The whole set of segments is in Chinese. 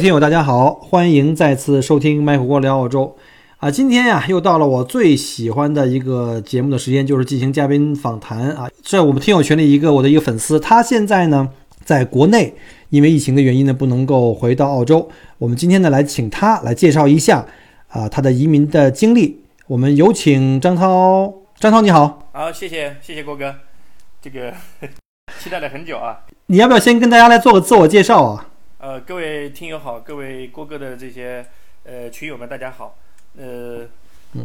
听友大家好，欢迎再次收听麦火锅聊澳洲啊！今天呀，又到了我最喜欢的一个节目的时间，就是进行嘉宾访谈啊。在我们听友群里一个我的一个粉丝，他现在呢在国内，因为疫情的原因呢不能够回到澳洲。我们今天呢来请他来介绍一下啊他的移民的经历。我们有请张涛，张涛你好，好，谢谢谢谢郭哥，这个 期待了很久啊。你要不要先跟大家来做个自我介绍啊？呃，各位听友好，各位郭哥的这些呃群友们，大家好。呃，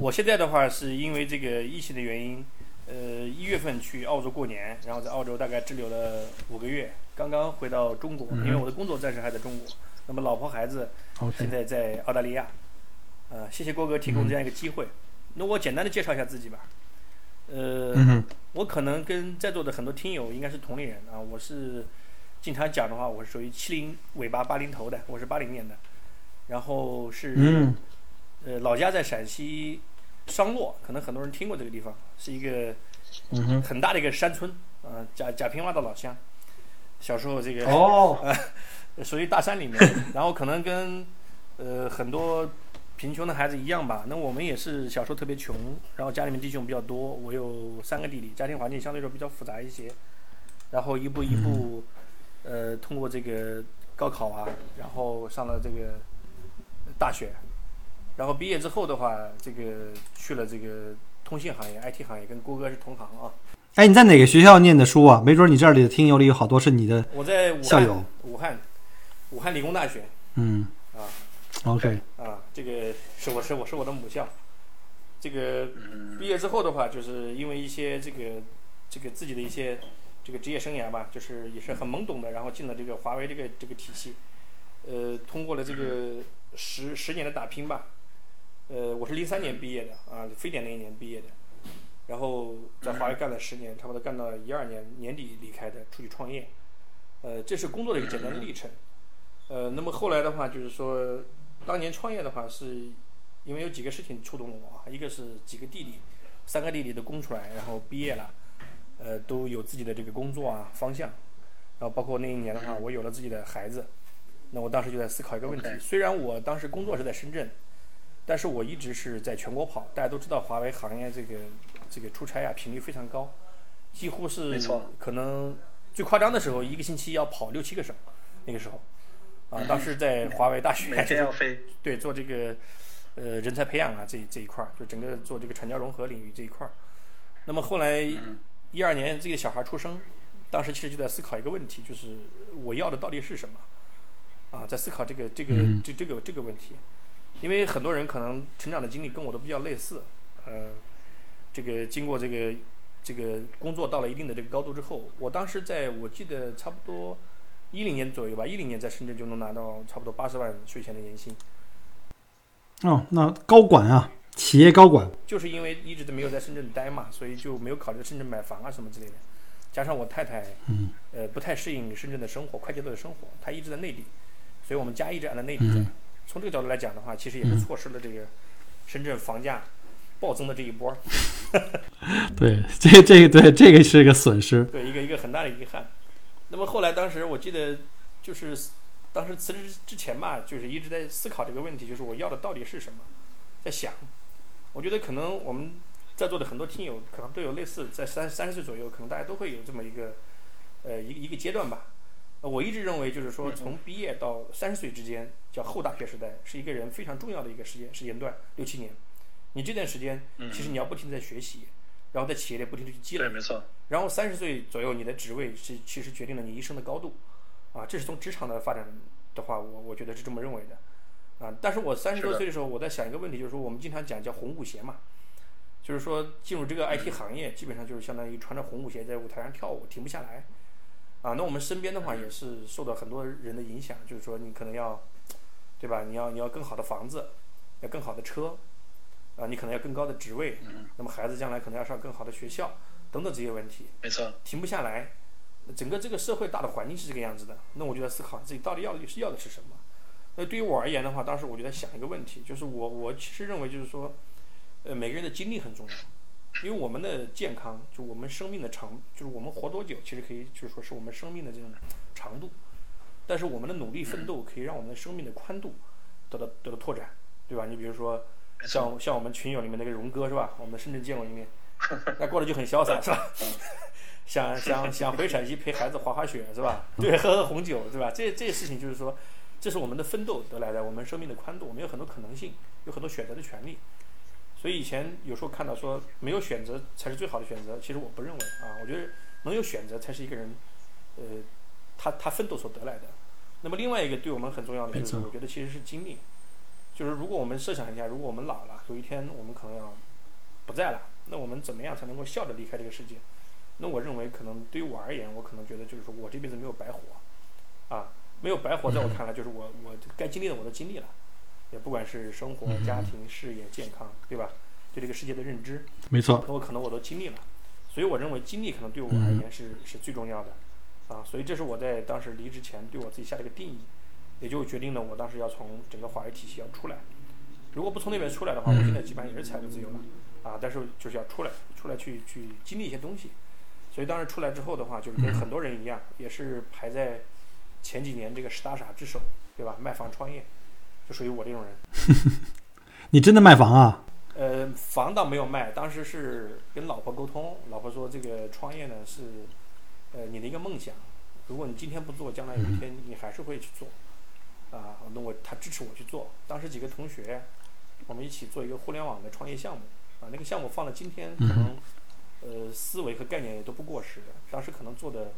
我现在的话是因为这个疫情的原因，呃，一月份去澳洲过年，然后在澳洲大概滞留了五个月，刚刚回到中国，因为我的工作暂时还在中国。那么老婆孩子现在在澳大利亚。呃，谢谢郭哥提供这样一个机会。那我简单的介绍一下自己吧。呃，我可能跟在座的很多听友应该是同龄人啊，我是。经常讲的话，我是属于七零尾巴八零头的，我是八零年的，然后是，呃，老家在陕西商洛，可能很多人听过这个地方，是一个很大的一个山村，啊，贾贾平凹的老乡，小时候这个哦，属于大山里面，然后可能跟呃很多贫穷的孩子一样吧，那我们也是小时候特别穷，然后家里面弟兄比较多，我有三个弟弟，家庭环境相对来说比较复杂一些，然后一步一步。呃，通过这个高考啊，然后上了这个大学，然后毕业之后的话，这个去了这个通信行业、IT 行业，跟郭哥是同行啊。哎，你在哪个学校念的书啊？没准你这里的听友里有好多是你的我在校友。武汉，武汉理工大学。嗯。啊。OK。啊，这个是我是我是我的母校。这个毕业之后的话，就是因为一些这个这个自己的一些。这个职业生涯吧，就是也是很懵懂的，然后进了这个华为这个这个体系，呃，通过了这个十十年的打拼吧，呃，我是零三年毕业的啊，非典那一年毕业的，然后在华为干了十年，差不多干到一二年年底离开的，出去创业，呃，这是工作的一个简单的历程，呃，那么后来的话就是说，当年创业的话是因为有几个事情触动了我，一个是几个弟弟，三个弟弟都供出来，然后毕业了。呃，都有自己的这个工作啊方向，然后包括那一年的话，我有了自己的孩子，那我当时就在思考一个问题：虽然我当时工作是在深圳，但是我一直是在全国跑。大家都知道，华为行业这个这个出差啊频率非常高，几乎是可能最夸张的时候，一个星期要跑六七个省。那个时候，啊，当时在华为大学每天要飞，对，做这个呃人才培养啊这这一块儿，就整个做这个产教融合领域这一块儿。那么后来。一二年这个小孩出生，当时其实就在思考一个问题，就是我要的到底是什么？啊，在思考这个这个这这个这个问题，因为很多人可能成长的经历跟我都比较类似，呃，这个经过这个这个工作到了一定的这个高度之后，我当时在我记得差不多一零年左右吧，一零年在深圳就能拿到差不多八十万税前的年薪。哦，那高管啊。企业高管就是因为一直都没有在深圳待嘛，所以就没有考虑深圳买房啊什么之类的。加上我太太，嗯，呃，不太适应深圳的生活，快节奏的生活，她一直在内地，所以我们家一直按在内地在。从这个角度来讲的话，其实也是错失了这个深圳房价暴增的这一波。对，这这个对这个是一个损失，对一个一个很大的遗憾。那么后来当时我记得就是当时辞职之前吧，就是一直在思考这个问题，就是我要的到底是什么，在想。我觉得可能我们在座的很多听友可能都有类似，在三三十岁左右，可能大家都会有这么一个呃一个一个阶段吧。我一直认为，就是说从毕业到三十岁之间，叫后大学时代，是一个人非常重要的一个时间时间段，六七年。你这段时间，其实你要不停的在学习，然后在企业里不停的去积累。对，没错。然后三十岁左右，你的职位是其实决定了你一生的高度。啊，这是从职场的发展的话，我我觉得是这么认为的。啊！但是我三十多岁的时候，我在想一个问题，就是说我们经常讲叫红舞鞋嘛，就是说进入这个 IT 行业，基本上就是相当于穿着红舞鞋在舞台上跳舞，停不下来。啊，那我们身边的话也是受到很多人的影响，就是说你可能要，对吧？你要你要更好的房子，要更好的车，啊，你可能要更高的职位，那么孩子将来可能要上更好的学校，等等这些问题。没错。停不下来，整个这个社会大的环境是这个样子的，那我就在思考自己到底要的是要的是什么。那对于我而言的话，当时我就在想一个问题，就是我我其实认为就是说，呃，每个人的精力很重要，因为我们的健康，就我们生命的长，就是我们活多久，其实可以就是说是我们生命的这种长度。但是我们的努力奋斗可以让我们的生命的宽度得到得到拓展，对吧？你比如说像像我们群友里面那个荣哥是吧？我们的深圳见过一面，那过得就很潇洒是吧？想想想回陕西陪孩子滑滑雪是吧？对，喝喝红酒是吧？这这些事情就是说，这是我们的奋斗得来的，我们生命的宽度，我们有很多可能性，有很多选择的权利。所以以前有时候看到说没有选择才是最好的选择，其实我不认为啊，我觉得能有选择才是一个人，呃，他他奋斗所得来的。那么另外一个对我们很重要的就是，我觉得其实是经历，就是如果我们设想一下，如果我们老了，有一天我们可能要不在了，那我们怎么样才能够笑着离开这个世界？那我认为可能对于我而言，我可能觉得就是说我这辈子没有白活，啊，没有白活，在我看来就是我我该经历的我都经历了。也不管是生活、家庭、事业、健康，对吧？对这个世界的认知，没错。那我可能我都经历了，所以我认为经历可能对我而言是是最重要的，啊，所以这是我在当时离职前对我自己下的一个定义，也就决定了我当时要从整个华为体系要出来。如果不从那边出来的话，我现在基本上也是财务自由了，啊，但是就是要出来，出来去去经历一些东西。所以当时出来之后的话，就是跟很多人一样，也是排在前几年这个十大傻之首，对吧？卖房创业。就属于我这种人，你真的卖房啊？呃，房倒没有卖，当时是跟老婆沟通，老婆说这个创业呢是，呃，你的一个梦想，如果你今天不做，将来有一天你还是会去做，啊，那我他支持我去做。当时几个同学，我们一起做一个互联网的创业项目，啊，那个项目放到今天可能，呃，思维和概念也都不过时，当时可能做的。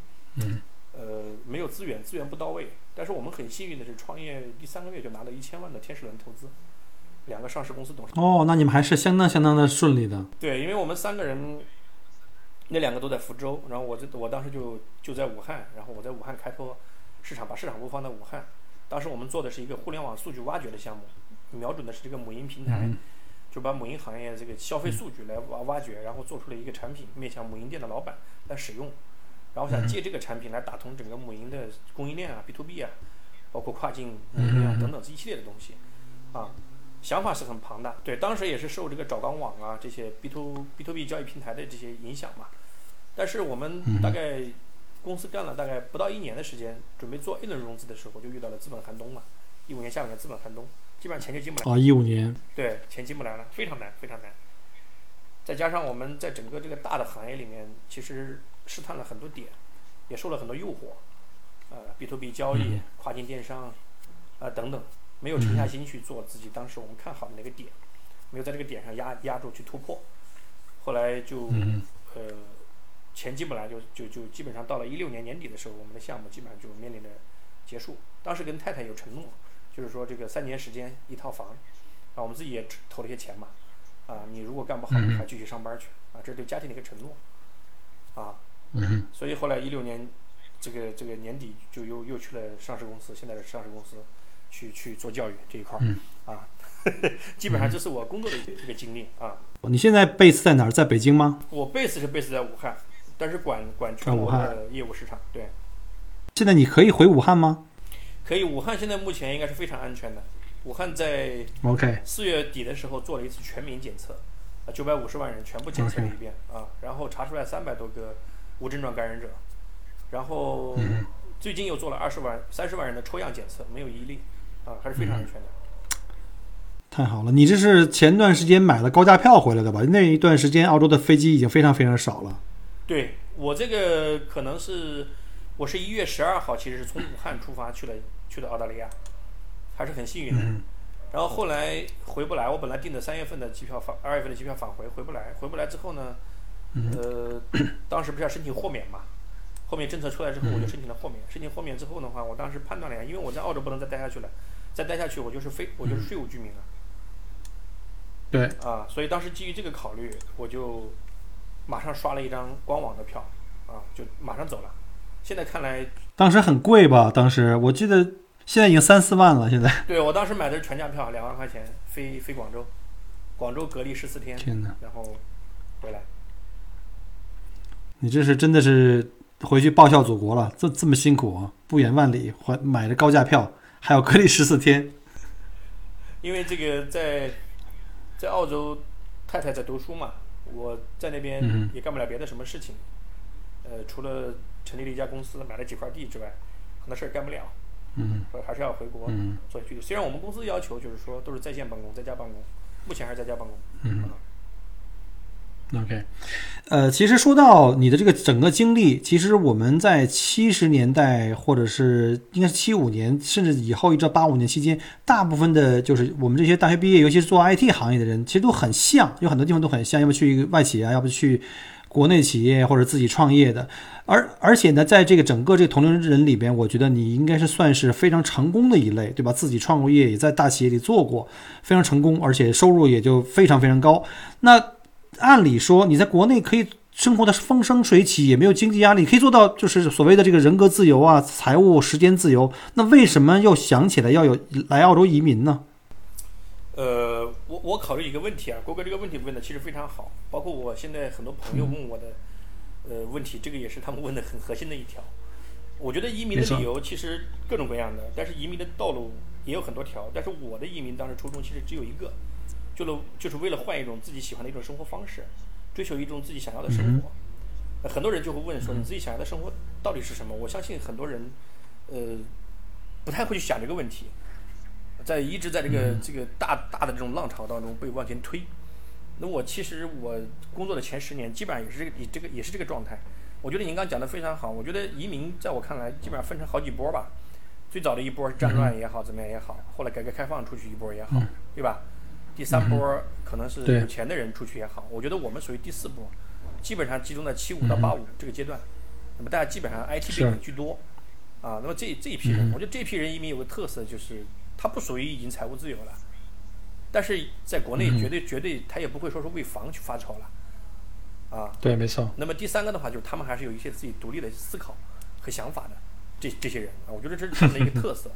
呃，没有资源，资源不到位。但是我们很幸运的是，创业第三个月就拿了一千万的天使轮投资，两个上市公司董事。哦，那你们还是相当相当的顺利的。对，因为我们三个人，那两个都在福州，然后我这我当时就就在武汉，然后我在武汉开拓市场，把市场部放在武汉。当时我们做的是一个互联网数据挖掘的项目，瞄准的是这个母婴平台，就把母婴行业这个消费数据来挖挖掘，然后做出了一个产品，面向母婴店的老板来使用。然后想借这个产品来打通整个母婴的供应链啊，B to B 啊，包括跨境母婴啊等等这一系列的东西，啊，想法是很庞大。对，当时也是受这个找钢网啊这些 B to B to B 交易平台的这些影响嘛。但是我们大概公司干了大概不到一年的时间，准备做 A 轮融资的时候，就遇到了资本寒冬嘛。一五年下半年资本寒冬，基本上钱就进不来。啊，一五年。对，钱进不来了，非常难，非常难。再加上我们在整个这个大的行业里面，其实。试探了很多点，也受了很多诱惑，呃，B to B 交易、跨境电商，啊等等，没有沉下心去做自己当时我们看好的那个点，没有在这个点上压压住去突破，后来就呃钱进不来，就就就基本上到了一六年年底的时候，我们的项目基本上就面临着结束。当时跟太太有承诺，就是说这个三年时间一套房，啊，我们自己也投了些钱嘛，啊，你如果干不好，还继续上班去，啊，这是对家庭的一个承诺，啊。嗯，所以后来一六年，这个这个年底就又又去了上市公司，现在的上市公司，去去做教育这一块儿，啊，基本上这是我工作的一个经历啊。你现在 base 在哪儿？在北京吗？我 base 是 base 在武汉，但是管管全国的业务市场。对。现在你可以回武汉吗？可以，武汉现在目前应该是非常安全的。武汉在 OK 四月底的时候做了一次全民检测，啊，九百五十万人全部检测了一遍啊，然后查出来三百多个。无症状感染者，然后最近又做了二十万、三十万人的抽样检测，没有一例，啊，还是非常安全的。太好了，你这是前段时间买了高价票回来的吧？那一段时间澳洲的飞机已经非常非常少了。对我这个可能是，我是一月十二号，其实是从武汉出发去了去的澳大利亚，还是很幸运的。然后后来回不来，我本来订的三月份的机票返，二月份的机票返回回不来，回不来之后呢？呃，当时不是要申请豁免嘛？后面政策出来之后，我就申请了豁免。申请豁免之后的话，我当时判断了，因为我在澳洲不能再待下去了，再待下去我就是非我就是税务居民了。对。啊，所以当时基于这个考虑，我就马上刷了一张官网的票，啊，就马上走了。现在看来，当时很贵吧？当时我记得现在已经三四万了。现在。对我当时买的是全价票，两万块钱飞飞广州，广州隔离十四天，天然后回来。你这是真的是回去报效祖国了，这这么辛苦啊，不远万里还买着高价票，还要隔离十四天。因为这个在在澳洲，太太在读书嘛，我在那边也干不了别的什么事情，呃，除了成立了一家公司，买了几块地之外，很多事儿干不了，嗯还是要回国嗯做具体。虽然我们公司要求就是说都是在线办公，在家办公，目前还是在家办公。嗯啊，OK，呃，其实说到你的这个整个经历，其实我们在七十年代或者是应该是七五年，甚至以后一直到八五年期间，大部分的就是我们这些大学毕业，尤其是做 IT 行业的人，其实都很像，有很多地方都很像，要么去一个外企啊，要不去国内企业或者自己创业的。而而且呢，在这个整个这个同龄人里边，我觉得你应该是算是非常成功的一类，对吧？自己创过业，也在大企业里做过，非常成功，而且收入也就非常非常高。那按理说，你在国内可以生活的风生水起，也没有经济压力，可以做到就是所谓的这个人格自由啊、财务、时间自由。那为什么又想起来要有来澳洲移民呢？呃，我我考虑一个问题啊，郭哥这个问题问的其实非常好，包括我现在很多朋友问我的呃问题，这个也是他们问的很核心的一条。我觉得移民的理由其实各种各样的，但是移民的道路也有很多条。但是我的移民当时初衷其实只有一个，就了就是为了换一种自己喜欢的一种生活方式，追求一种自己想要的生活。呃很多人就会问说，你自己想要的生活到底是什么？我相信很多人呃不太会去想这个问题。在一直在这个这个大大的这种浪潮当中被往前推。那我其实我工作的前十年，基本上也是这个也这个也是这个状态。我觉得您刚讲的非常好。我觉得移民在我看来，基本上分成好几波吧。最早的一波是战乱也好，怎么样也好，后来改革开放出去一波也好，对吧？第三波可能是有钱的人出去也好。我觉得我们属于第四波，基本上集中在七五到八五这个阶段。那么大家基本上 IT 背景居多啊。那么这这一批人，我觉得这批人移民有个特色就是。他不属于已经财务自由了，但是在国内绝对绝对他也不会说是为房去发愁了，啊，对，没错。那么第三个的话，就是他们还是有一些自己独立的思考和想法的，这这些人啊，我觉得这是他们的一个特色，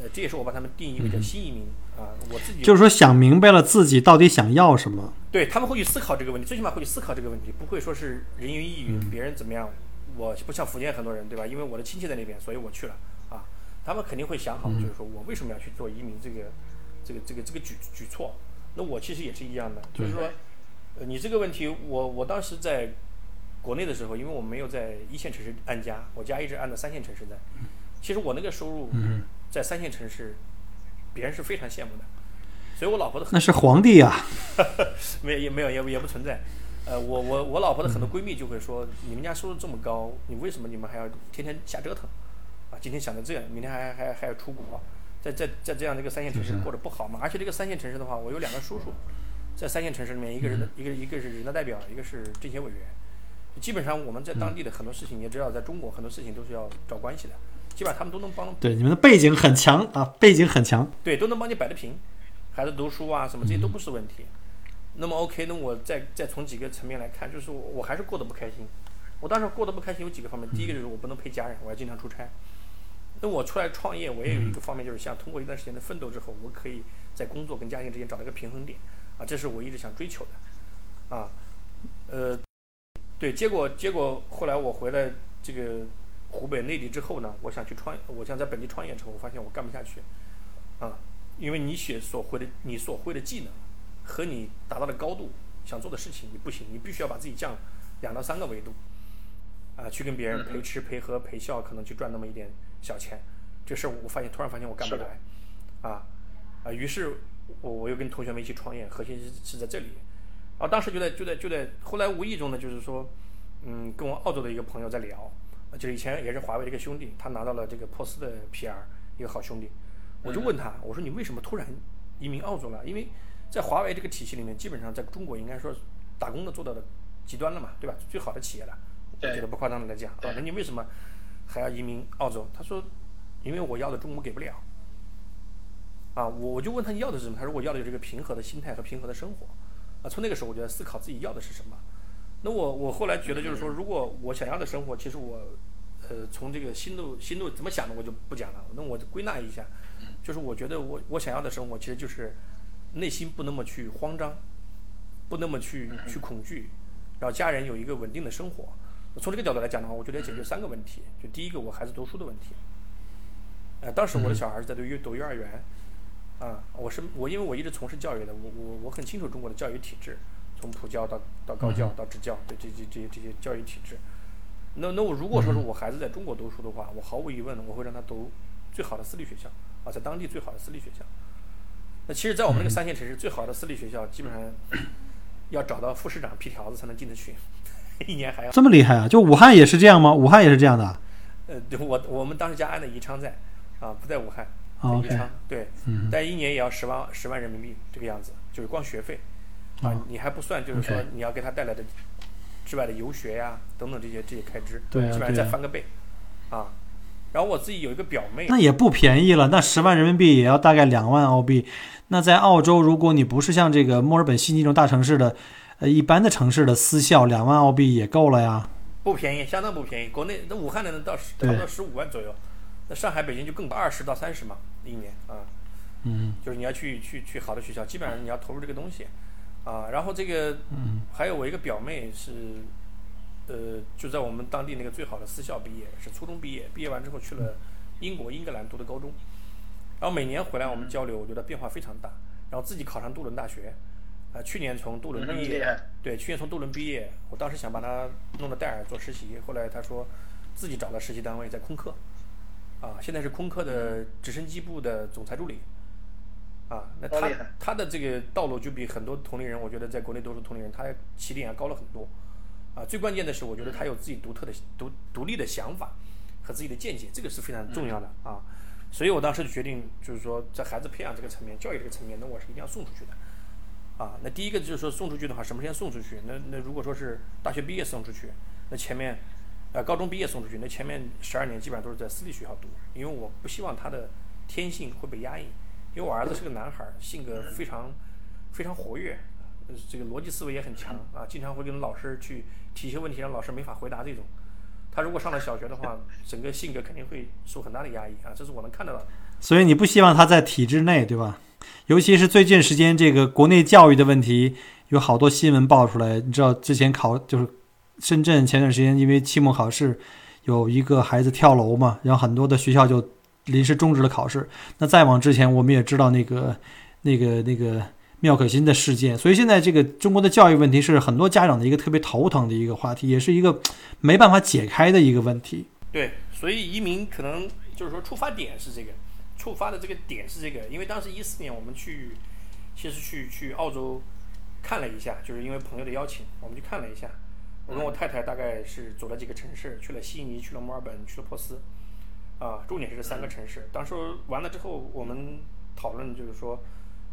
呃，这也是我把他们定义为叫新移民啊，我自己就是说想明白了自己到底想要什么。对他们会去思考这个问题，最起码会去思考这个问题，不会说是人云亦云，别人怎么样，我不像福建很多人对吧？因为我的亲戚在那边，所以我去了啊。他们肯定会想好，就是说我为什么要去做移民这个、这个、这个、这个举举措。那我其实也是一样的，就是说，呃，你这个问题，我我当时在国内的时候，因为我没有在一线城市安家，我家一直安在三线城市在。其实我那个收入在三线城市，别人是非常羡慕的，所以我老婆的那是皇帝啊，没也没有也也不存在。呃，我我我老婆的很多闺蜜就会说，你们家收入这么高，你为什么你们还要天天瞎折腾？啊，今天想着这样，明天还还还要出国，在在在这样的一个三线城市过得不好嘛？而且这个三线城市的话，我有两个叔叔，在三线城市里面，一个人的一个一个是人大代表，一个是政协委员。基本上我们在当地的很多事情，你也知道，在中国很多事情都是要找关系的，基本上他们都能帮。对，你们的背景很强啊，背景很强。对，都能帮你摆得平，孩子读书啊什么这些都不是问题。那么 OK，那我再再从几个层面来看，就是我我还是过得不开心。我当时过得不开心有几个方面，第一个就是我不能陪家人，我要经常出差。那我出来创业，我也有一个方面，就是想通过一段时间的奋斗之后，我可以在工作跟家庭之间找到一个平衡点，啊，这是我一直想追求的，啊，呃，对，结果结果后来我回来这个湖北内地之后呢，我想去创，我想在本地创业之后，我发现我干不下去，啊，因为你学所会的你所会的技能和你达到的高度，想做的事情你不行，你必须要把自己降两到三个维度。啊，去跟别人陪吃陪喝陪笑，可能去赚那么一点小钱，这事儿我发现突然发现我干不来，啊啊，于是我我又跟同学们一起创业，核心是是在这里，啊，当时就在就在就在后来无意中呢，就是说，嗯，跟我澳洲的一个朋友在聊，就是以前也是华为的一个兄弟，他拿到了这个珀斯的 PR，一个好兄弟，我就问他，我说你为什么突然移民澳洲了？因为在华为这个体系里面，基本上在中国应该说打工的做到的极端了嘛，对吧？最好的企业了。我觉得不夸张的来讲，啊，那你为什么还要移民澳洲？他说，因为我要的中国给不了。啊，我我就问他你要的是什么？他说我要的就是这个平和的心态和平和的生活。啊，从那个时候我就在思考自己要的是什么。那我我后来觉得就是说，如果我想要的生活，其实我呃从这个心路心路怎么想的我就不讲了。那我归纳一下，就是我觉得我我想要的生活其实就是内心不那么去慌张，不那么去去恐惧，然后家人有一个稳定的生活。从这个角度来讲的话，我觉得要解决三个问题。就第一个，我孩子读书的问题。呃，当时我的小孩是在读幼读幼儿园，啊，我是我因为我一直从事教育的，我我我很清楚中国的教育体制，从普教到到高教到职教的这这这些这些教育体制。那那我如果说是我孩子在中国读书的话，我毫无疑问我会让他读最好的私立学校啊，在当地最好的私立学校。那其实，在我们那个三线城市，最好的私立学校基本上要找到副市长批条子才能进得去，一年还要这么厉害啊！就武汉也是这样吗？武汉也是这样的？呃，对我我们当时家安的宜昌在啊，不在武汉，在宜昌对，嗯但一年也要十万十万人民币这个样子，就是光学费啊哦，你还不算就是说你要给他带来的之外的游学呀等等这些这些开支，对啊基本上再翻个倍啊。然后我自己有一个表妹，那也不便宜了，那十万人民币也要大概两万澳币。那在澳洲，如果你不是像这个墨尔本、悉尼这种大城市的，呃，一般的城市的私校，两万澳币也够了呀。不便宜，相当不便宜。国内那武汉的能到十差不多十五万左右，那上海、北京就更二十到三十嘛一年啊。嗯就是你要去去去好的学校，基本上你要投入这个东西啊。然后这个嗯。还有我一个表妹是，呃，就在我们当地那个最好的私校毕业，是初中毕业，毕业完之后去了英国英格兰读的高中，然后每年回来我们交流，我觉得变化非常大。然后自己考上杜伦大学，啊、去年从杜伦毕业，对，去年从杜伦毕业，我当时想把他弄到戴尔做实习，后来他说自己找了实习单位在空客，啊，现在是空客的直升机部的总裁助理，啊，那他他的这个道路就比很多同龄人，我觉得在国内多数同龄人，他起点要高了很多，啊，最关键的是，我觉得他有自己独特的独独立的想法和自己的见解，这个是非常重要的啊。所以我当时就决定，就是说在孩子培养这个层面、教育这个层面，那我是一定要送出去的。啊，那第一个就是说送出去的话，什么时间送出去？那那如果说是大学毕业送出去，那前面，呃，高中毕业送出去，那前面十二年基本上都是在私立学校读，因为我不希望他的天性会被压抑，因为我儿子是个男孩儿，性格非常非常活跃，这个逻辑思维也很强啊，经常会跟老师去提一些问题，让老师没法回答这种。他如果上了小学的话，整个性格肯定会受很大的压抑啊，这是我能看得到的。所以你不希望他在体制内，对吧？尤其是最近时间，这个国内教育的问题有好多新闻爆出来。你知道之前考就是深圳前段时间因为期末考试有一个孩子跳楼嘛，然后很多的学校就临时终止了考试。那再往之前，我们也知道那个那个那个妙可欣的事件。所以现在这个中国的教育问题是很多家长的一个特别头疼的一个话题，也是一个没办法解开的一个问题。对，所以移民可能就是说出发点是这个，触发的这个点是这个，因为当时一四年我们去，其实去去澳洲看了一下，就是因为朋友的邀请，我们去看了一下。我跟我太太大概是走了几个城市，去了悉尼，去了墨尔本，去了珀斯，啊，重点是这三个城市。当时完了之后，我们讨论就是说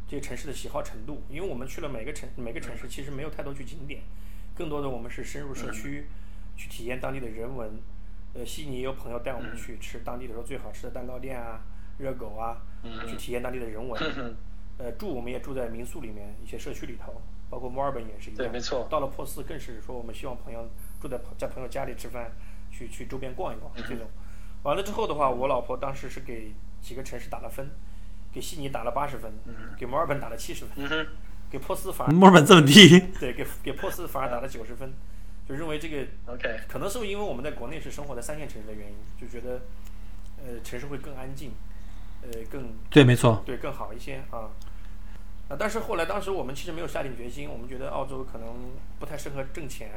这个城市的喜好程度，因为我们去了每个城每个城市，其实没有太多去景点，更多的我们是深入社区，去体验当地的人文。呃，悉尼也有朋友带我们去吃当地的时候最好吃的蛋糕店啊、热狗啊，去体验当地的人文。呃，住我们也住在民宿里面，一些社区里头，包括墨尔本也是一样。对没错到了珀斯更是说，我们希望朋友住在在朋友家里吃饭，去去周边逛一逛这种。完了之后的话，我老婆当时是给几个城市打了分，给悉尼打了八十分，给墨尔本打了七十分，给珀斯反而墨尔本这么低，对给给珀斯反而打了九十分，就认为这个 OK，可能是因为我们在国内是生活在三线城市的原因，就觉得呃城市会更安静，呃更对，没错。对更好一些啊。啊，但是后来当时我们其实没有下定决心，我们觉得澳洲可能不太适合挣钱，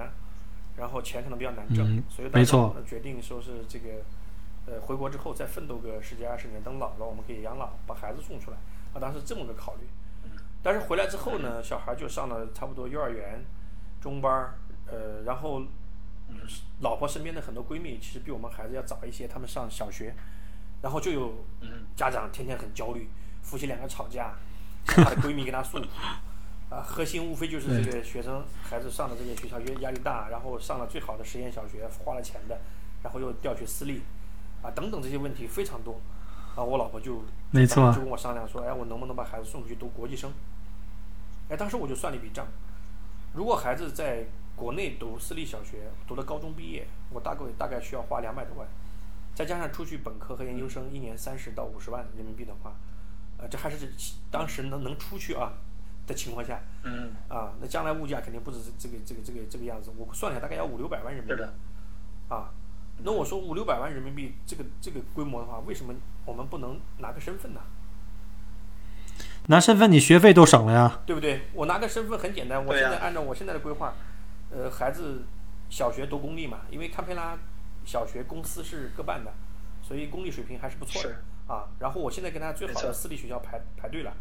然后钱可能比较难挣，嗯所以当时没错决定说是这个呃回国之后再奋斗个十几二十年，等老了我们可以养老，把孩子送出来。啊，当时这么个考虑。但是回来之后呢，小孩就上了差不多幼儿园、中班儿，呃，然后老婆身边的很多闺蜜其实比我们孩子要早一些，他们上小学，然后就有家长天天很焦虑，夫妻两个吵架，她的闺蜜跟她诉苦，啊，核心无非就是这个学生孩子上的这个学校压压力大，然后上了最好的实验小学，花了钱的，然后又调去私立，啊，等等这些问题非常多，啊，我老婆就没错就跟我商量说，哎，我能不能把孩子送出去读国际生？哎，当时我就算了一笔账，如果孩子在国内读私立小学，读了高中毕业，我大概大概需要花两百多万，再加上出去本科和研究生一年三十到五十万人民币的话，呃，这还是当时能能出去啊的情况下，嗯，啊，那将来物价肯定不止这个这个这个这个样子，我算下来大概要五六百万人民币是的，啊。那我说五六百万人民币这个这个规模的话，为什么我们不能拿个身份呢？拿身份你学费都省了呀。对不对？我拿个身份很简单，我现在按照我现在的规划，呃，孩子小学读公立嘛，因为堪培拉小学公司是各半的，所以公立水平还是不错的啊，然后我现在跟他最好的私立学校排排队了，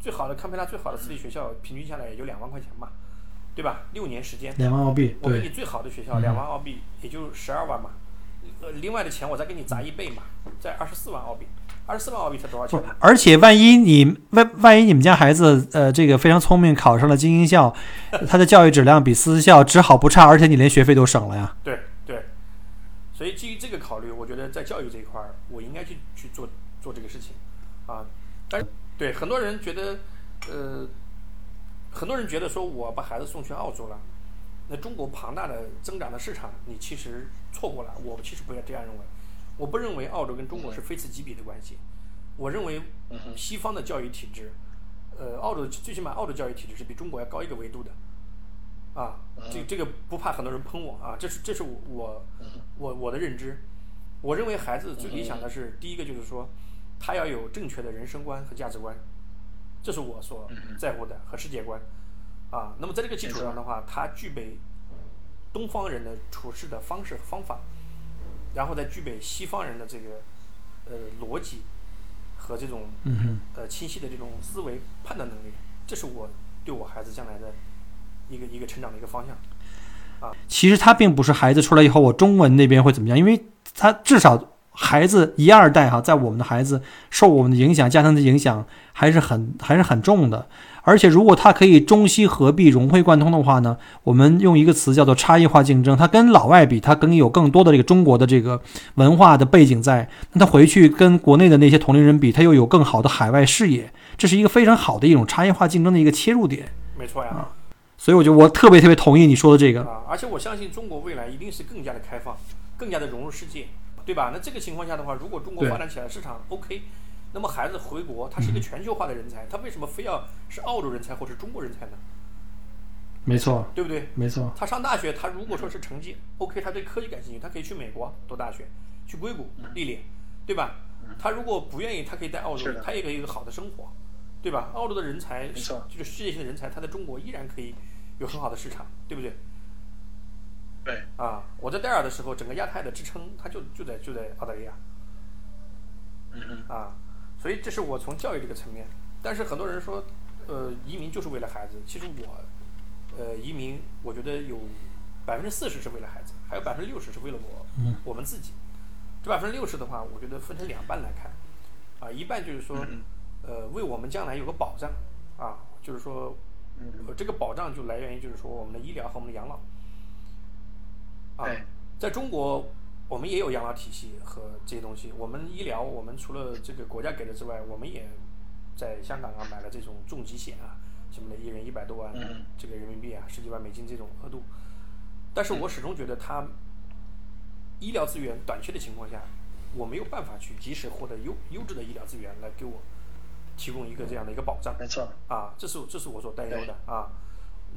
最好的堪培拉最好的私立学校平均下来也就两万块钱嘛，对吧？六年时间，两万澳币，我给你最好的学校两万澳币，也就十二万嘛，呃，另外的钱我再给你砸一倍嘛，在二十四万澳币，二十四万澳币才多少钱呢？而且万一你万万一你们家孩子呃这个非常聪明，考上了精英校，他的教育质量比私校只好不差，而且你连学费都省了呀。对对，所以基于这个考虑，我觉得在教育这一块儿，我应该去去做做这个事情，啊，但是对很多人觉得，呃，很多人觉得说我把孩子送去澳洲了，那中国庞大的增长的市场，你其实错过了。我其实不要这样认为，我不认为澳洲跟中国是非此即彼的关系，我认为西方的教育体制，呃，澳洲最起码澳洲教育体制是比中国要高一个维度的。啊，这这个不怕很多人喷我啊，这是这是我我我我的认知。我认为孩子最理想的是第一个就是说，他要有正确的人生观和价值观，这是我所在乎的和世界观。啊，那么在这个基础上的话，他具备东方人的处事的方式和方法，然后再具备西方人的这个呃逻辑和这种呃清晰的这种思维判断能力，这是我对我孩子将来的一个一个成长的一个方向。啊其实他并不是孩子出来以后，我中文那边会怎么样，因为他至少孩子一二代哈，在我们的孩子受我们的影响，家庭的影响还是很还是很重的。而且如果他可以中西合璧、融会贯通的话呢，我们用一个词叫做差异化竞争。他跟老外比，他更有更多的这个中国的这个文化的背景在，那他回去跟国内的那些同龄人比，他又有更好的海外视野，这是一个非常好的一种差异化竞争的一个切入点。没错呀。所以我觉得我特别特别同意你说的这个。啊，而且我相信中国未来一定是更加的开放，更加的融入世界，对吧？那这个情况下的话，如果中国发展起来，市场 OK，那么孩子回国，他是一个全球化的人才，他为什么非要是澳洲人才或是中国人才呢？没错，对不对？没错，他上大学，他如果说是成绩 OK，他对科技感兴趣，他可以去美国读大学，去硅谷历练，对吧？他如果不愿意，他可以在澳洲，他也可以有一个好的生活，对吧？澳洲的人才，没错就是世界性的人才，他在中国依然可以有很好的市场，对不对？对，啊，我在戴尔的时候，整个亚太的支撑，它就就在就在澳大利亚嗯哼，啊，所以这是我从教育这个层面。但是很多人说，呃，移民就是为了孩子。其实我，呃，移民我觉得有百分之四十是为了孩子，还有百分之六十是为了我、我们自己。这百分之六十的话，我觉得分成两半来看，啊，一半就是说，呃，为我们将来有个保障，啊，就是说，呃，这个保障就来源于就是说我们的医疗和我们的养老。啊，在中国，我们也有养老体系和这些东西。我们医疗，我们除了这个国家给的之外，我们也在香港啊买了这种重疾险啊，什么的，一人一百多万嗯这个人民币啊，十几万美金这种额度。但是我始终觉得它医疗资源短缺的情况下，我没有办法去及时获得优优质的医疗资源来给我提供一个这样的一个保障。没错，啊，这是这是我所担忧的啊。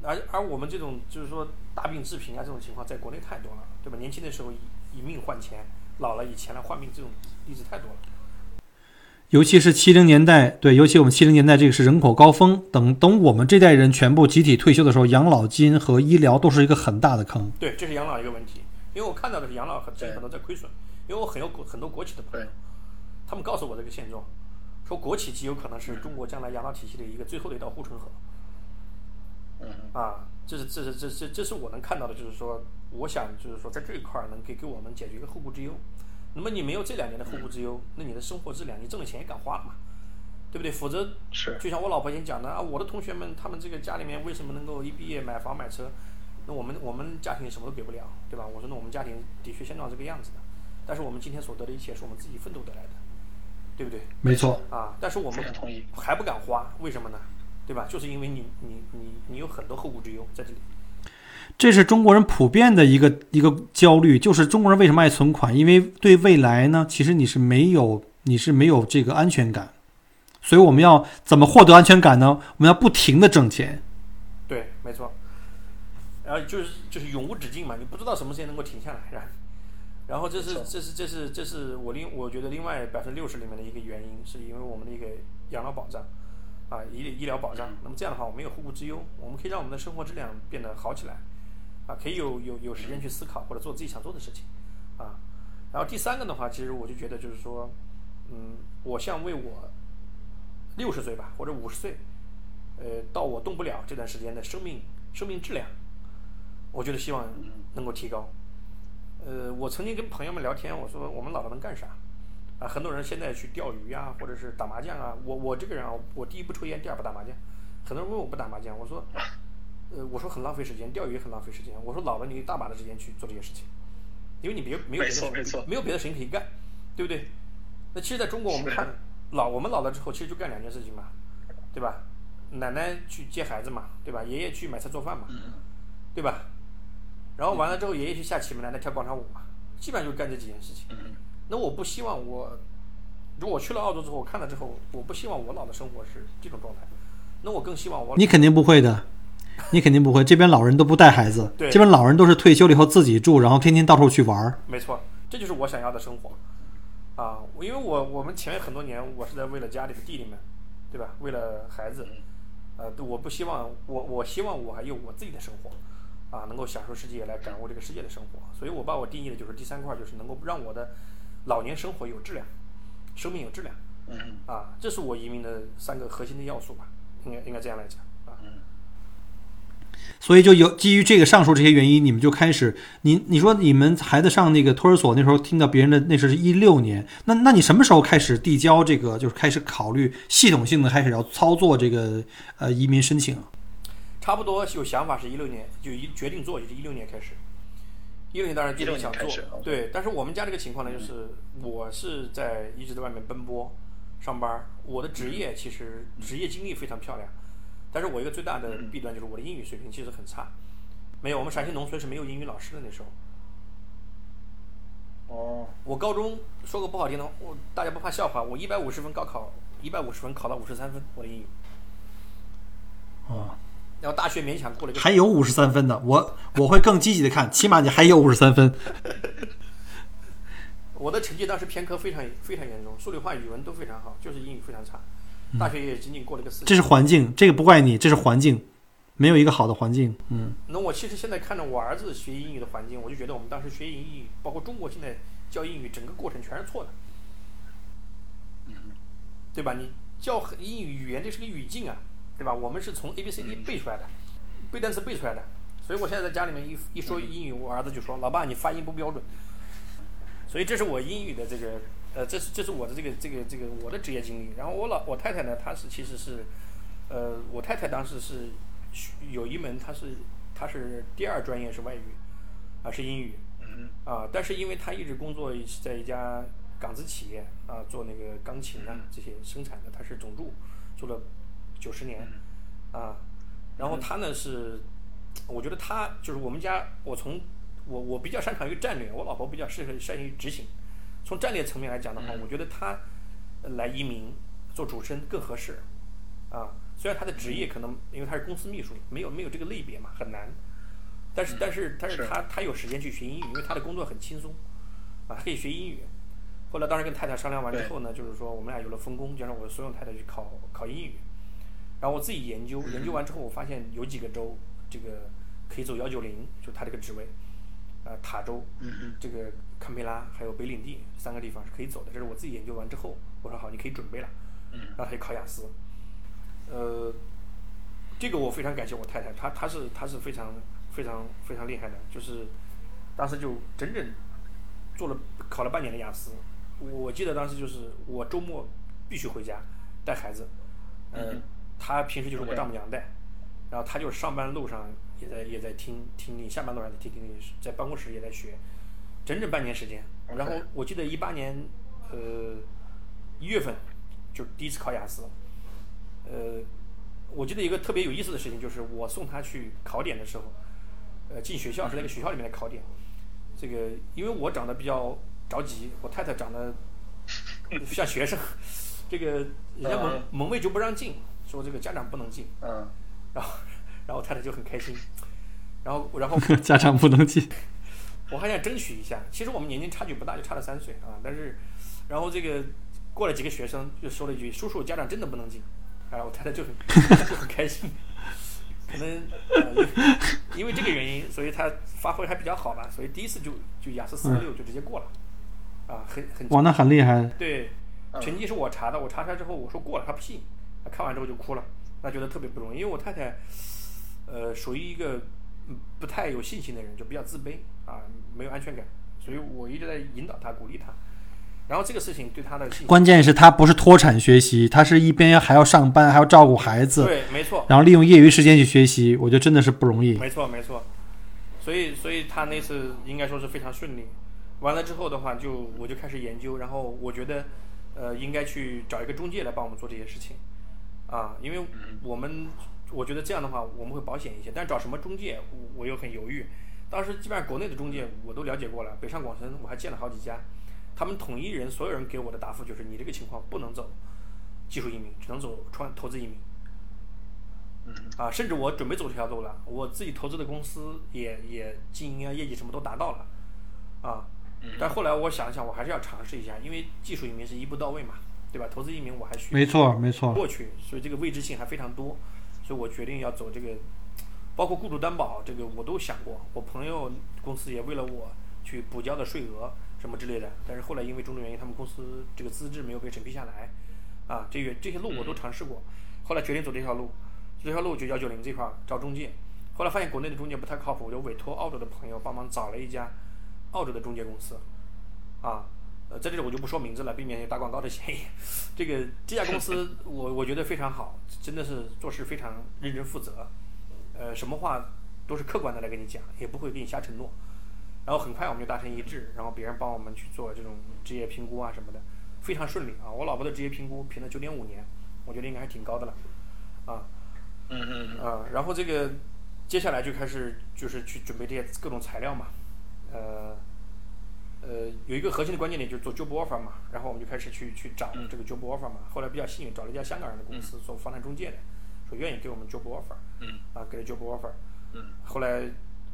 而而我们这种就是说大病致贫啊这种情况，在国内太多了，对吧？年轻的时候以以命换钱，老了以钱来换命，这种例子太多了。尤其是七零年代，对，尤其我们七零年代这个是人口高峰，等等我们这代人全部集体退休的时候，养老金和医疗都是一个很大的坑。对，这是养老一个问题，因为我看到的是养老很对很多在亏损，因为我很有国很多国企的朋友，他们告诉我这个现状，说国企极有可能是中国将来养老体系的一个最后的一道护城河。啊，这是这是这这这是我能看到的，就是说，我想就是说，在这一块儿能给给我们解决一个后顾之忧。那么你没有这两年的后顾之忧，那你的生活质量，你挣的钱也敢花了嘛？对不对？否则，是，就像我老婆以前讲的啊，我的同学们他们这个家里面为什么能够一毕业买房买车？那我们我们家庭什么都给不了，对吧？我说那我们家庭的确现状这个样子的，但是我们今天所得的一切是我们自己奋斗得来的，对不对？没错，啊，但是我们还不敢花，为什么呢？对吧？就是因为你你你你有很多后顾之忧在这里。这是中国人普遍的一个一个焦虑，就是中国人为什么爱存款？因为对未来呢，其实你是没有你是没有这个安全感，所以我们要怎么获得安全感呢？我们要不停的挣钱。对，没错。然后就是就是永无止境嘛，你不知道什么时间能够停下来，然后然后这是这是这是这是我另我觉得另外百分之六十里面的一个原因，是因为我们的一个养老保障啊医医疗保障。那么这样的话，我们有后顾之忧，我们可以让我们的生活质量变得好起来啊，可以有有有时间去思考或者做自己想做的事情啊。然后第三个的话，其实我就觉得就是说，嗯，我想为我六十岁吧，或者五十岁，呃，到我动不了这段时间的生命生命质量，我觉得希望能够提高。呃，我曾经跟朋友们聊天，我说我们老了能干啥？啊，很多人现在去钓鱼啊，或者是打麻将啊。我我这个人啊，我第一不抽烟，第二不打麻将。很多人问我不打麻将，我说，呃，我说很浪费时间，钓鱼也很浪费时间。我说老了你有大把的时间去做这些事情，因为你别没有别的事没错没有别的事情可以干，对不对？那其实在中国我们看老我们老了之后，其实就干两件事情嘛，对吧？奶奶去接孩子嘛，对吧？爷爷去买菜做饭嘛，对吧？然后完了之后，爷爷去下棋嘛，奶奶跳广场舞嘛，基本上就干这几件事情。那我不希望我，如果我去了澳洲之后，我看了之后，我不希望我老的生活是这种状态。那我更希望我你肯定不会的，你肯定不会。这边老人都不带孩子，对这边老人都是退休了以后自己住，然后天天到处去玩儿。没错，这就是我想要的生活。啊，因为我我们前面很多年，我是在为了家里的弟弟们，对吧？为了孩子，呃，我不希望我我希望我还有我自己的生活，啊，能够享受世界，来感悟这个世界的生活。所以我把我定义的就是第三块，就是能够让我的老年生活有质量，生命有质量。嗯啊，这是我移民的三个核心的要素吧，应该应该这样来讲啊。所以就有基于这个上述这些原因，你们就开始，你你说你们孩子上那个托儿所那时候听到别人的那时候是一六年，那那你什么时候开始递交这个，就是开始考虑系统性的开始要操作这个呃移民申请啊？差不多有想法是一六年就一决定做，就是一六年开始。一六年当然决定想16年开始做，对。但是我们家这个情况呢，就是我是在一直在外面奔波上班儿，我的职业其实职业经历非常漂亮，但是我一个最大的弊端就是我的英语水平其实很差。没有，我们陕西农村是没有英语老师的那时候。哦，我高中说个不好听的，我大家不怕笑话，我一百五十分高考，一百五十分考到五十三分，我的英语。哦，然后大学勉强过了个还有五十三分的，我我会更积极的看，起码你还有五十三分。我的成绩当时偏科非常非常严重，数理化、语文都非常好，就是英语非常差。大学也仅仅过了个四级。这是环境，这个不怪你，这是环境，没有一个好的环境。嗯，那我其实现在看着我儿子学英语的环境，我就觉得我们当时学英语，包括中国现在教英语，整个过程全是错的，对吧？你教英语语言这是个语境啊，对吧？我们是从 A B C D 背出来的，背单词背出来的。所以我现在在家里面一一说英语，我儿子就说：“老爸，你发音不标准。”所以这是我英语的这个，呃，这是这是我的这个这个这个我的职业经历。然后我老我太太呢，她是其实是，呃，我太太当时是学有一门，她是她是第二专业是外语，啊是英语，嗯啊，但是因为她一直工作在一家港资企业啊，做那个钢琴啊这些生产的，她是总助，做了九十年，啊，然后他呢是，我觉得他就是我们家，我从我我比较擅长于战略，我老婆比较适合善于执行。从战略层面来讲的话，我觉得她呃来移民做主持人更合适，啊，虽然他的职业可能因为他是公司秘书，没有没有这个类别嘛，很难。但是但是但是是她她有时间去学英语，因为他的工作很轻松，啊，她可以学英语。后来当时跟太太商量完之后呢，就是说我们俩有了分工，就让我怂恿太太去考考英语。然后我自己研究，研究完之后，我发现有几个州这个可以走幺九零，就他这个职位，呃，塔州，这个堪培拉还有北领地三个地方是可以走的。这是我自己研究完之后，我说好，你可以准备了，然后他就考雅思。呃，这个我非常感谢我太太，她她是她是非常非常非常厉害的，就是当时就整整做了考了半年的雅思。我记得当时就是我周末必须回家带孩子，呃，他平时就是我丈母娘带，然后他就是上班路上也在也在听听力，下班路上也在听听力，在办公室也在学，整整半年时间。然后我记得一八年呃一月份就第一次考雅思，呃，我记得一个特别有意思的事情，就是我送他去考点的时候，呃，进学校是那个学校里面的考点。这个因为我长得比较着急，我太太长得 像学生，这个人家门嗯。门卫就不让进，说这个家长不能进，嗯然后 然后太太就很开心，然后然后 家长不能进。我还想争取一下，其实我们年龄差距不大，就差了三岁啊。但是，然后这个过了几个学生就说了一句：“叔叔，家长真的不能进。”然后我太太就很就很开心，可能呃因为这个原因，所以他发挥还比较好吧，所以第一次就就雅思四十六就直接过了，啊，很很哇，那很厉害。对，成绩是我查的，我查出来之后我说过了，他不信，他看完之后就哭了，那觉得特别不容易，因为我太太，呃，属于一个嗯不太有信心的人，就比较自卑啊，没有安全感，所以我一直在引导他，鼓励他。然后这个事情对他的，关键是他不是脱产学习，他是一边还要上班，还要照顾孩子，对，没错，然后利用业余时间去学习，我觉得真的是不容易。没错，没错。所以，所以他那次应该说是非常顺利。完了之后的话，就我就开始研究，然后我觉得，呃，应该去找一个中介来帮我们做这些事情，啊，因为我们我觉得这样的话我们会保险一些。但找什么中介，我我又很犹豫。当时基本上国内的中介我都了解过了，北上广深我还见了好几家，他们统一人所有人给我的答复就是你这个情况不能走技术移民，只能走创投资移民。啊，甚至我准备走这条路了，我自己投资的公司也也经营啊、业绩什么都达到了，啊，但后来我想一想，我还是要尝试一下，因为技术移民是一步到位嘛，对吧？投资移民我还需没错，没错。过去，所以这个未知性还非常多，所以我决定要走这个，包括雇主担保这个我都想过，我朋友公司也为了我去补交的税额什么之类的，但是后来因为种种原因，他们公司这个资质没有被审批下来，啊，这个这些路我都尝试过，后来决定走这条路。这条路就幺九零这块找中介，后来发现国内的中介不太靠谱，我就委托澳洲的朋友帮忙找了一家澳洲的中介公司，啊，呃，在这里我就不说名字了，避免有打广告的嫌疑。这个这家公司 我我觉得非常好，真的是做事非常认真负责，呃，什么话都是客观的来跟你讲，也不会给你瞎承诺。然后很快我们就达成一致，然后别人帮我们去做这种职业评估啊什么的，非常顺利啊。我老婆的职业评估评了九点五年，我觉得应该还挺高的了，啊。嗯嗯啊，然后这个接下来就开始就是去准备这些各种材料嘛，呃呃，有一个核心的关键点就是做 job offer 嘛，然后我们就开始去去找这个 job offer 嘛，后来比较幸运找了一家香港人的公司做房产中介的，说愿意给我们 job offer，嗯，啊，给了 job offer，嗯，后来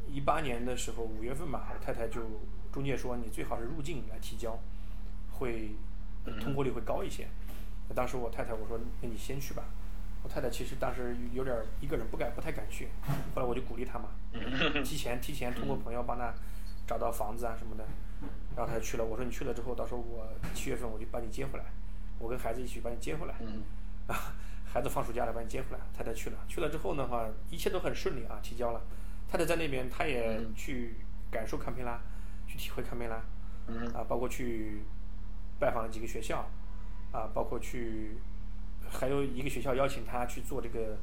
一八年的时候五月份吧，我太太就中介说你最好是入境来提交，会通过率会高一些，当时我太太我说那你先去吧。我太太其实当时有点一个人不敢不太敢去，后来我就鼓励她嘛，提前提前通过朋友帮她找到房子啊什么的，然后他就去了。我说你去了之后，到时候我七月份我就把你接回来，我跟孩子一起把你接回来，啊，孩子放暑假了把你接回来。太太去了，去了之后的话一切都很顺利啊，提交了。太太在那边，她也去感受堪培拉，去体会堪培拉，啊，包括去拜访了几个学校，啊，包括去。还有一个学校邀请他去做这个，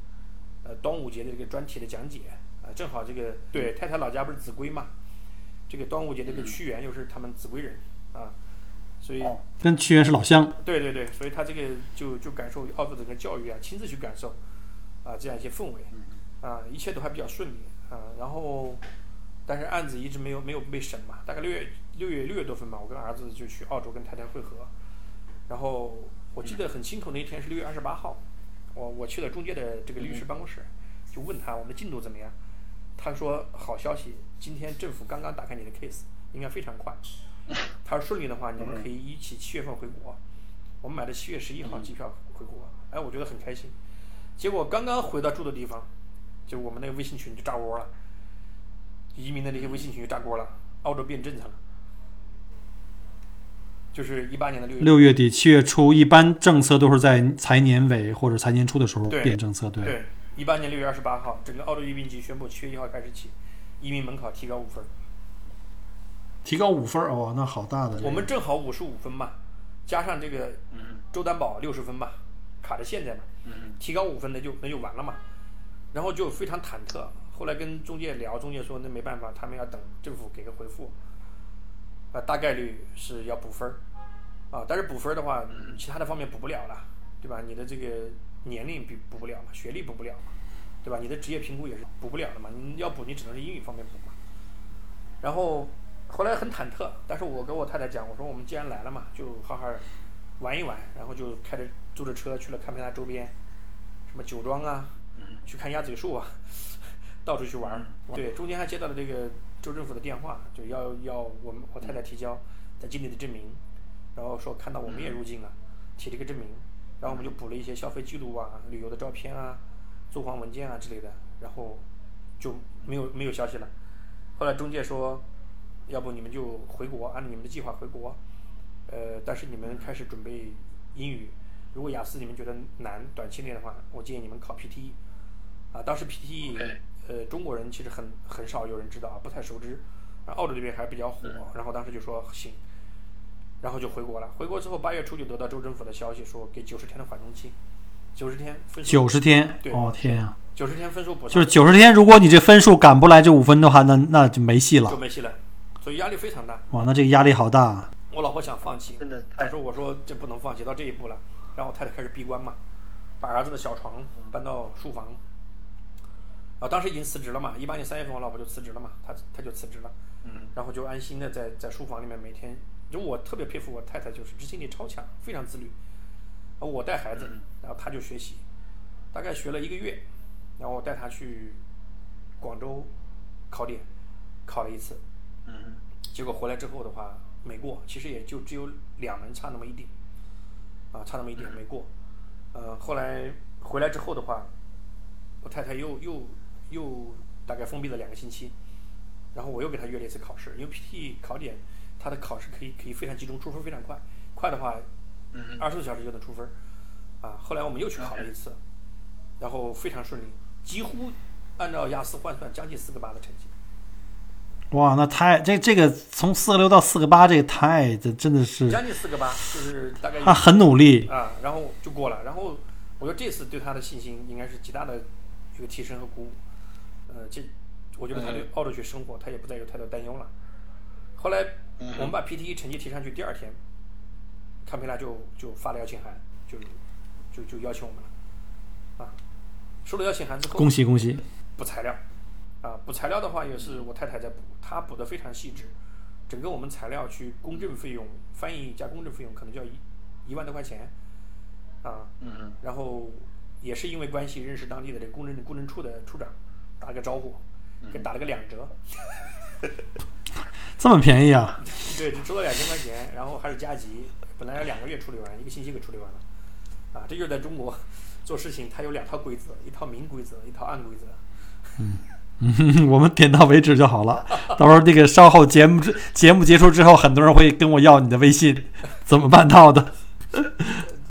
呃，端午节的这个专题的讲解，啊，正好这个对太太老家不是秭归嘛，这个端午节这个屈原又是他们秭归人，啊，所以跟屈原是老乡。对对对，所以他这个就就感受澳洲整个教育啊，亲自去感受，啊，这样一些氛围，啊，一切都还比较顺利，啊，然后，但是案子一直没有没有被审嘛，大概六月六月六月多份吧，我跟儿子就去澳洲跟太太会合，然后。我记得很清楚，那一天是六月二十八号，我我去了中介的这个律师办公室，就问他我们的进度怎么样。他说好消息，今天政府刚刚打开你的 case，应该非常快。他说顺利的话，你们可以一起七月份回国。我们买的七月十一号机票回国，哎，我觉得很开心。结果刚刚回到住的地方，就我们那个微信群就炸窝了，移民的那些微信群就炸锅了，澳洲变政策了。就是一八年的六月六月底七月初，一般政策都是在财年尾或者财年初的时候变政策。对对，一八年六月二十八号，整个澳洲移民局宣布七月一号开始起，移民门槛提高五分。提高五分哦，那好大的。我们正好五十五分嘛，加上这个周担保六十分嘛，卡着现在嘛，提高五分那就那就完了嘛，然后就非常忐忑。后来跟中介聊，中介说那没办法，他们要等政府给个回复。啊，大概率是要补分儿，啊，但是补分儿的话，其他的方面补不了了，对吧？你的这个年龄比补不了嘛，学历补不了嘛，对吧？你的职业评估也是补不了的嘛，你要补你只能是英语方面补嘛。然后后来很忐忑，但是我跟我太太讲，我说我们既然来了嘛，就好好玩一玩，然后就开着租着车去了堪培拉周边，什么酒庄啊，去看鸭嘴树啊，到处去玩儿。对，中间还接到了这个。州政府的电话就要要我们我太太提交在境内的证明，然后说看到我们也入境了，提这个证明，然后我们就补了一些消费记录啊、旅游的照片啊、租房文件啊之类的，然后就没有没有消息了。后来中介说，要不你们就回国，按照你们的计划回国，呃，但是你们开始准备英语。如果雅思你们觉得难，短期内的话，我建议你们考 PTE。啊，当时 PTE，呃，中国人其实很很少有人知道啊，不太熟知。然后澳洲这边还比较火，然后当时就说行，然后就回国了。回国之后，八月初就得到州政府的消息，说给九十天的缓冲期，九十天分数九十天，对哦天啊，九十天分数补就是九十天，如果你这分数赶不来这五分的话，那那就没戏了。就没戏了，所以压力非常大。哇，那这个压力好大啊。我老婆想放弃，真的太她说：“我说这不能放弃到这一步了。”然后我太太开始闭关嘛，把儿子的小床搬到书房。啊，当时已经辞职了嘛，一八年三月份我老婆就辞职了嘛，她她就辞职了，嗯然后就安心的在在书房里面每天，就我特别佩服我太太，就是执行力超强，非常自律。啊我带孩子，然后他就学习，大概学了一个月，然后我带他去广州考点，考了一次，嗯结果回来之后的话没过，其实也就只有两门差那么一点，啊，差那么一点没过。呃，后来回来之后的话，我太太又又又大概封闭了两个星期，然后我又给他约了一次考试，因为 PT 考点它的考试可以可以非常集中，出分非常快，快的话嗯二十四小时就能出分儿，啊，后来我们又去考了一次，然后非常顺利，几乎按照雅思换算将近四个八的成绩。哇，那太这这个从四个六到四个八，这个太这真的是将近四个八，就是大概他很努力。啊，然后就过了。然后我觉得这次对他的信心应该是极大的一个提升和鼓舞。呃，这我觉得他对澳洲去生活，他也不再有太多担忧了。后来嗯我们把 PTE 成绩提上去，第二天，堪培拉就就发了邀请函，就就就邀请我们了。啊，收了邀请函之后，恭喜恭喜！补材料，啊，补材料的话也是我太太在补，她补的非常细致，整个我们材料去公证费用、翻译加公证费用可能就要一一万多块钱，啊，嗯然后也是因为关系认识当地的这个公证公证处的处长，打了个招呼，给打了个两折，这么便宜啊？对，只收了两千块钱，然后还是加急，本来要两个月处理完，一个星期给处理完了，啊，这就是在中国做事情，它有两套规则，一套明规则，一套暗规则。嗯，我们点到为止就好了。到时候那个稍后节目节目结束之后，很多人会跟我要你的微信，怎么办到的？